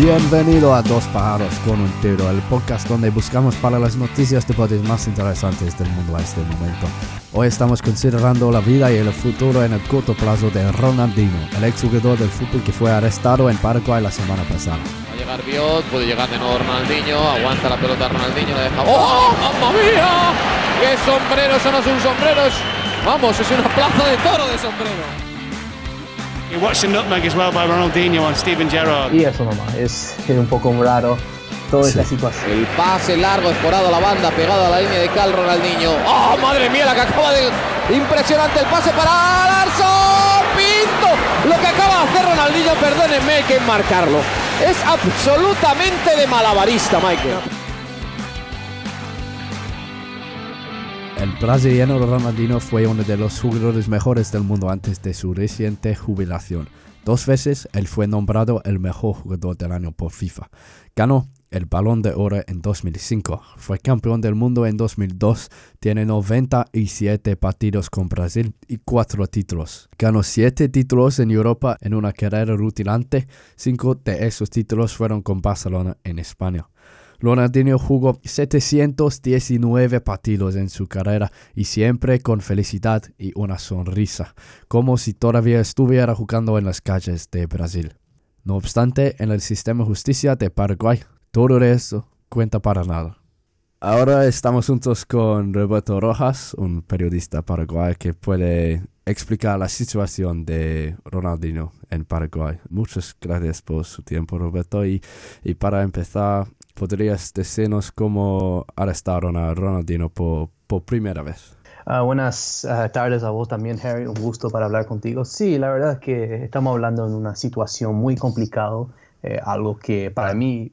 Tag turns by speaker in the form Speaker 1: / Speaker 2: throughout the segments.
Speaker 1: Bienvenido a Dos Pájaros con un Tiro, el podcast donde buscamos para las noticias deportes más interesantes del mundo a este momento. Hoy estamos considerando la vida y el futuro en el corto plazo de Ronaldinho, el exjugador del fútbol que fue arrestado en Paraguay la semana pasada.
Speaker 2: Va a llegar Biot, puede llegar de nuevo Ronaldinho, aguanta la pelota Ronaldinho, la deja. ¡Oh, mamma mía! ¡Qué sombrero! Eso no es un sombrero, es- vamos, es una plaza de toro de sombrero.
Speaker 3: You watched the nutmeg as well by Ronaldinho on Steven Gerrard.
Speaker 4: Y eso nomás, es, es un poco raro toda esta
Speaker 1: Sí.
Speaker 4: situación.
Speaker 2: El pase largo, escorado a la banda, pegado a la línea de Cal Ronaldinho. ¡Oh, madre mía, la que acaba de... Impresionante el pase para Larson Pinto. Lo que acaba de hacer Ronaldinho, perdónenme, hay que marcarlo. Es absolutamente de malabarista, Michael.
Speaker 1: El brasileño Ronaldinho fue uno de los jugadores mejores del mundo antes de su reciente jubilación. Dos veces él fue nombrado el mejor jugador del año por FIFA. Ganó el Balón de Oro en 2005, fue campeón del mundo en 2002, tiene 97 partidos con Brasil y 4 títulos. Ganó 7 títulos en Europa en una carrera rutilante, 5 de esos títulos fueron con Barcelona en España. Ronaldinho jugó 719 partidos en su carrera y siempre con felicidad y una sonrisa, como si todavía estuviera jugando en las calles de Brasil. No obstante, en el sistema de justicia de Paraguay, todo eso cuenta para nada. Ahora estamos juntos con Roberto Rojas, un periodista paraguayo que puede explicar la situación de Ronaldinho en Paraguay. Muchas gracias por su tiempo, Roberto. Y, y para empezar, ¿podrías decirnos cómo arrestaron a Ronaldinho por, por primera vez?
Speaker 4: Ah, buenas ah, tardes a vos también, Harry. Un gusto para hablar contigo. Sí, la verdad es que estamos hablando de una situación muy complicada, eh, algo que para mí,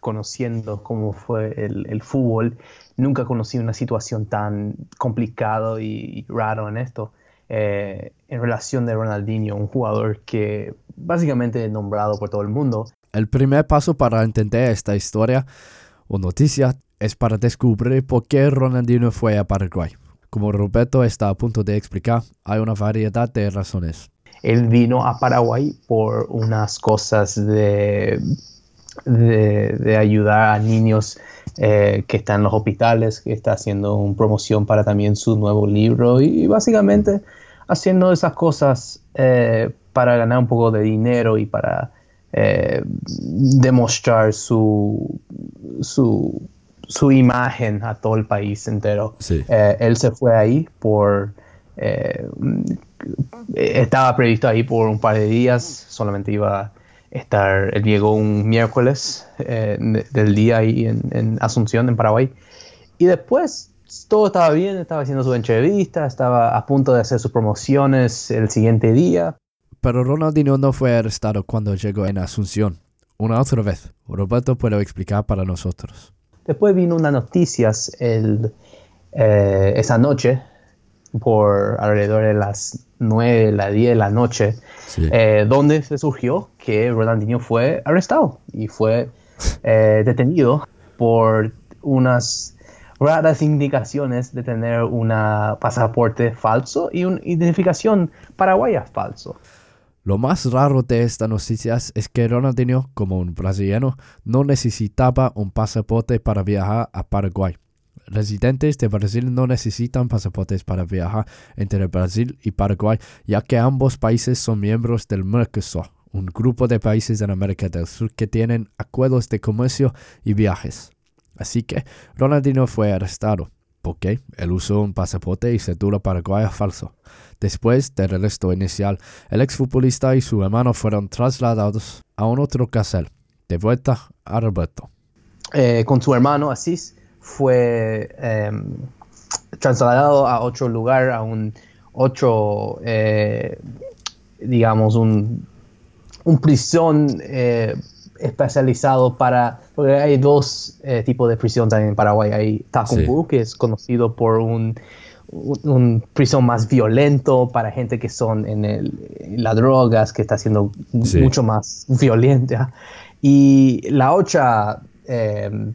Speaker 4: conociendo cómo fue el, el fútbol, nunca conocí una situación tan complicada y, y raro en esto. Eh, en relación de Ronaldinho, un jugador que básicamente es nombrado por todo el mundo,
Speaker 1: El primer paso para entender esta historia o noticia es para descubrir por qué Ronaldinho fue a Paraguay. Como Roberto está a punto de explicar, hay una variedad de razones.
Speaker 4: él vino a Paraguay por unas cosas de, de, ayudar a niños eh, que están en los hospitales, que está haciendo una promoción para también su nuevo libro y, básicamente haciendo esas cosas eh, para ganar un poco de dinero y para eh, demostrar su, su, su imagen a todo el país entero.
Speaker 1: Sí.
Speaker 4: Eh, él se fue ahí por... eh, estaba previsto ahí por un par de días, solamente iba a estar, él llegó un miércoles de- del día ahí en, en Asunción, en Paraguay, y después todo estaba bien, estaba haciendo su entrevista, estaba a punto de hacer sus promociones el siguiente día,
Speaker 1: Pero Ronaldinho no fue arrestado cuando llegó en Asunción. Una otra vez. Roberto puede explicar para nosotros.
Speaker 4: Después vino unas noticias el, eh, esa noche, por alrededor de las 9, las 10 de la noche,
Speaker 1: Sí.
Speaker 4: eh, donde se surgió que Ronaldinho fue arrestado y fue eh, detenido por unas raras indicaciones de tener un pasaporte falso y una identificación paraguaya falso.
Speaker 1: Lo más raro de estas noticias es que Ronaldinho, como un brasileño, no necesitaba un pasaporte para viajar a Paraguay. Residentes de Brasil no necesitan pasaportes para viajar entre Brasil y Paraguay, ya que ambos países son miembros del Mercosur, un grupo de países en América del Sur que tienen acuerdos de comercio y viajes. Así que Ronaldinho fue arrestado porque él usó un pasaporte y cédula paraguaya falso. Después del arresto inicial, el exfutbolista y su hermano fueron trasladados a un otro cárcel, de vuelta a Roberto.
Speaker 4: eh, con su hermano Asís fue em, trasladado a otro lugar, a un otro, eh, digamos, un, un prisión eh, especializado para, porque hay dos eh, tipos de prisión también en Paraguay. Hay Tacumbu, que es conocido por un, un, un prisión más violento para gente que son en, el, en las drogas, que está siendo
Speaker 1: Sí.
Speaker 4: mucho más violenta. Y la otra eh,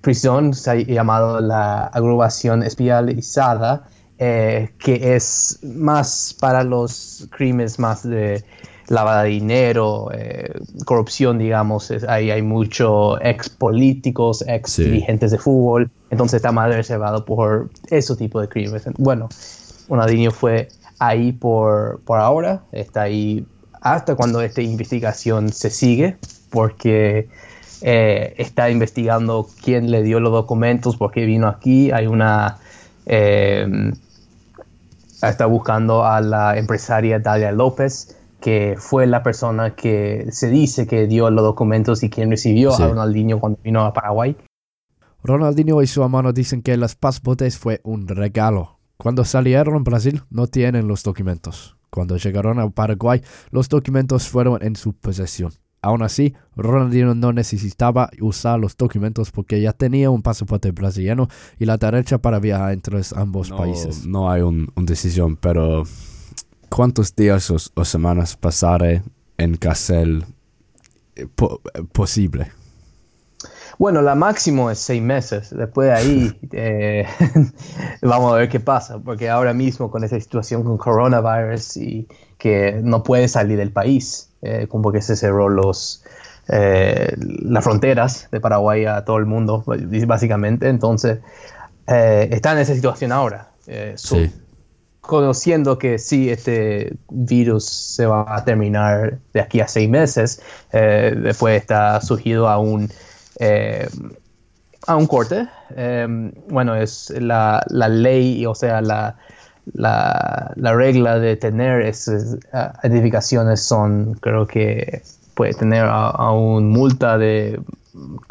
Speaker 4: prisión se ha llamado la agrupación especializada, eh, que es más para los crímenes más de lavada de dinero, eh, corrupción, digamos. ahí hay muchos ex políticos, ex dirigentes de fútbol. Entonces está más reservado por ese tipo de crímenes. Bueno, Ronaldinho fue ahí por, por ahora, está ahí hasta cuando esta investigación se sigue, porque eh, está investigando quién le dio los documentos, por qué vino aquí. Hay una. Eh, está buscando a la empresaria Dalia López, que fue la persona que se dice que dio los documentos y quien recibió a Ronaldinho cuando vino a Paraguay.
Speaker 1: Ronaldinho y su hermano dicen que los pasaportes fue un regalo. Cuando salieron en Brasil no tienen los documentos. Cuando llegaron a Paraguay, los documentos fueron en su posesión. Aún así, Ronaldinho no necesitaba usar los documentos porque ya tenía un pasaporte brasileño y la derecha para viajar entre ambos países.
Speaker 5: No hay una un decisión, pero ¿cuántos días o, semanas pasaré en cárcel eh, posible?
Speaker 4: Bueno, la máximo es seis meses. Después de ahí eh, vamos a ver qué pasa, porque ahora mismo con esa situación con coronavirus y que no puede salir del país, eh, como que se cerró los, eh, las fronteras de Paraguay a todo el mundo, básicamente. Entonces, está en esa situación ahora. Conociendo que sí, este virus se va a terminar de aquí a seis meses, después está surgido a un eh, a un corte. Eh, bueno, es la, ley, o sea, la, la, regla de tener esas edificaciones son, creo que puede tener a, un multa de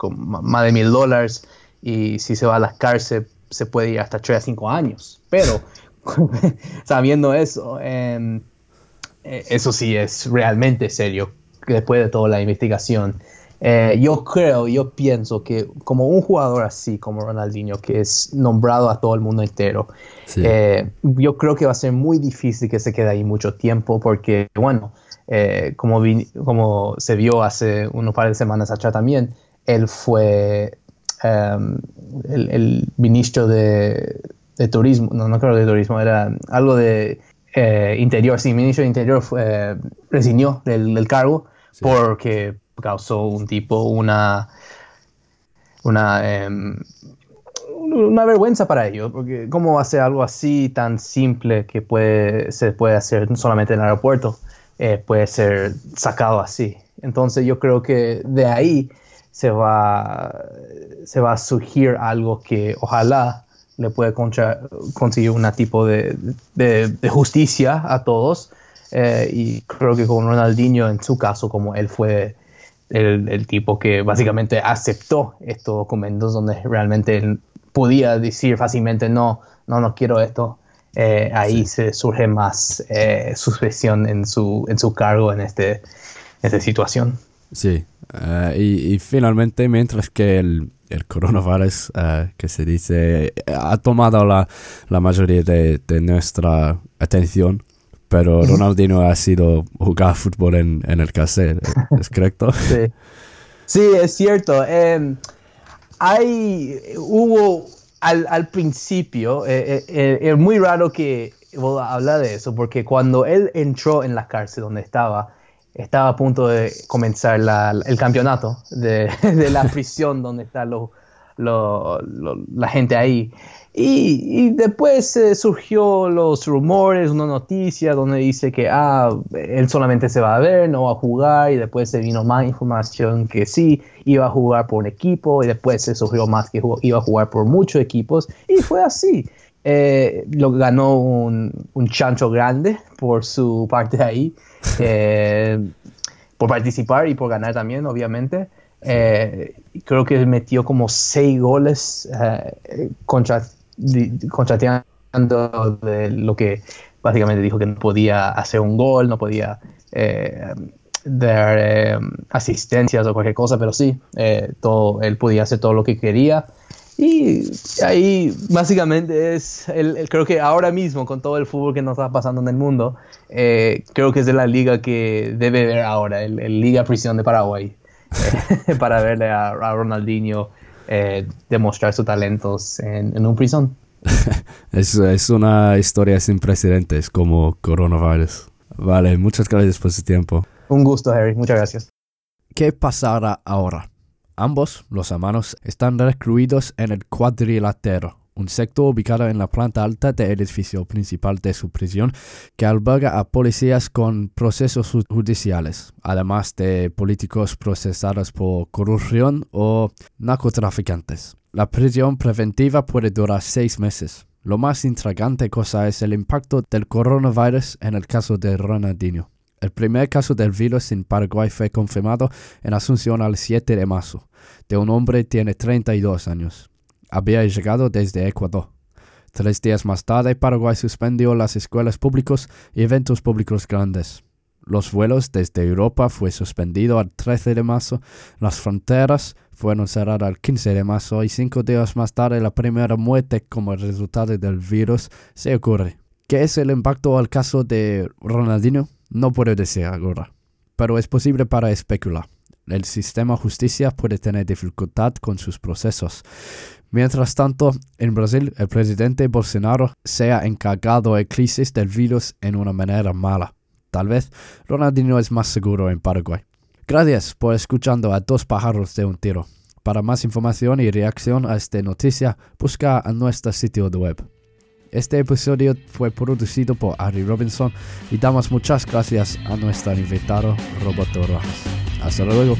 Speaker 4: más de mil dólares y si se va a la cárcel se puede ir hasta 3 a 5 años. Pero sabiendo eso, em, eh, eso sí es realmente serio después de toda la investigación. Eh, yo creo, yo pienso que como un jugador así como Ronaldinho, que es nombrado a todo el mundo entero, eh, yo creo que va a ser muy difícil que se quede ahí mucho tiempo porque, bueno, eh, como, como se vio hace unos par de semanas atrás también, él fue em, el, ministro de, turismo, no, no creo de turismo, era algo de interior, sí, ministro de interior fue, resignó del, cargo porque causó un tipo una, una, em, una vergüenza para ellos, porque cómo hacer algo así tan simple que puede, se puede hacer solamente en el aeropuerto, eh, puede ser sacado así. Entonces yo creo que de ahí se va, se va a surgir algo que ojalá le puede conseguir un tipo de, de, justicia a todos. Eh, y creo que con Ronaldinho, en su caso, como él fue el, tipo que básicamente aceptó estos documentos donde realmente él podía decir fácilmente no, no, no quiero esto. Eh, ahí se surge más eh, suspección en su, en su cargo en este, esta situación.
Speaker 5: Sí, eh, y, finalmente, mientras que el, el coronavirus, que se dice, ha tomado la, la mayoría de, de nuestra atención, pero Ronaldinho ha sido jugar fútbol en, en el caser, ¿es correcto?
Speaker 4: Sí, sí es cierto. Em, hay, hubo al, al principio, eh, eh, eh, es muy raro que hablar de eso, porque cuando él entró en la cárcel donde estaba, estaba a punto de comenzar el campeonato de, la prisión donde está lo, la gente ahí. Y, después eh, surgió los rumores, una noticia donde dice que ah, él solamente se va a ver, no va a jugar, y después se vino más información que sí, iba a jugar por un equipo, y después se surgió más que iba a jugar por muchos equipos, y fue así. Eh, lo ganó un, un, chancho grande por su parte ahí, eh, por participar y por ganar también, obviamente. creo que metió como seis goles contra contrateando de lo que básicamente dijo que no podía hacer un gol, no podía eh, dar eh, asistencias o cualquier cosa, pero sí, eh, todo, él podía hacer todo lo que quería. Y ahí básicamente es, el, creo que ahora mismo con todo el fútbol que nos está pasando en el mundo, creo que es de la liga que debe ver ahora, el, Liga Prisión de Paraguay, para verle a Ronaldinho eh, demostrar sus talentos en, un prisión.
Speaker 5: es, es, una historia sin precedentes como coronavirus. Vale, muchas gracias por su tiempo.
Speaker 4: Un gusto, Harry. Muchas gracias.
Speaker 1: ¿Qué pasará ahora? Ambos, los hermanos, están recluidos en el cuadrilátero, un sector ubicado en la planta alta del edificio principal de su prisión que alberga a policías con procesos judiciales, además de políticos procesados por corrupción o narcotraficantes. La prisión preventiva puede durar seis meses. Lo más intrigante cosa es el impacto del coronavirus en el caso de Ronaldinho. El primer caso del virus en Paraguay fue confirmado en Asunción al 7 de marzo, de un hombre tiene 32 años. Había llegado desde Ecuador. Tres días más tarde, Paraguay suspendió las escuelas públicas y eventos públicos grandes. Los vuelos desde Europa fue suspendido al 13 de marzo, las fronteras fueron cerradas el 15 de marzo y cinco días más tarde la primera muerte como resultado del virus se ocurre. ¿Qué es el impacto al caso de Ronaldinho? No puedo decir ahora, pero es posible para especular. El sistema justicia puede tener dificultad con sus procesos. Mientras tanto, en Brasil, el presidente Bolsonaro se ha encargado de crisis del virus en una manera mala. Tal vez Ronaldinho es más seguro en Paraguay. Gracias por escuchando a Dos Pájaros de un Tiro. Para más información y reacción a esta noticia, busca a nuestro sitio web. Este episodio fue producido por Ari Robinson y damos muchas gracias a nuestro invitado Roberto Rojas. Hasta luego.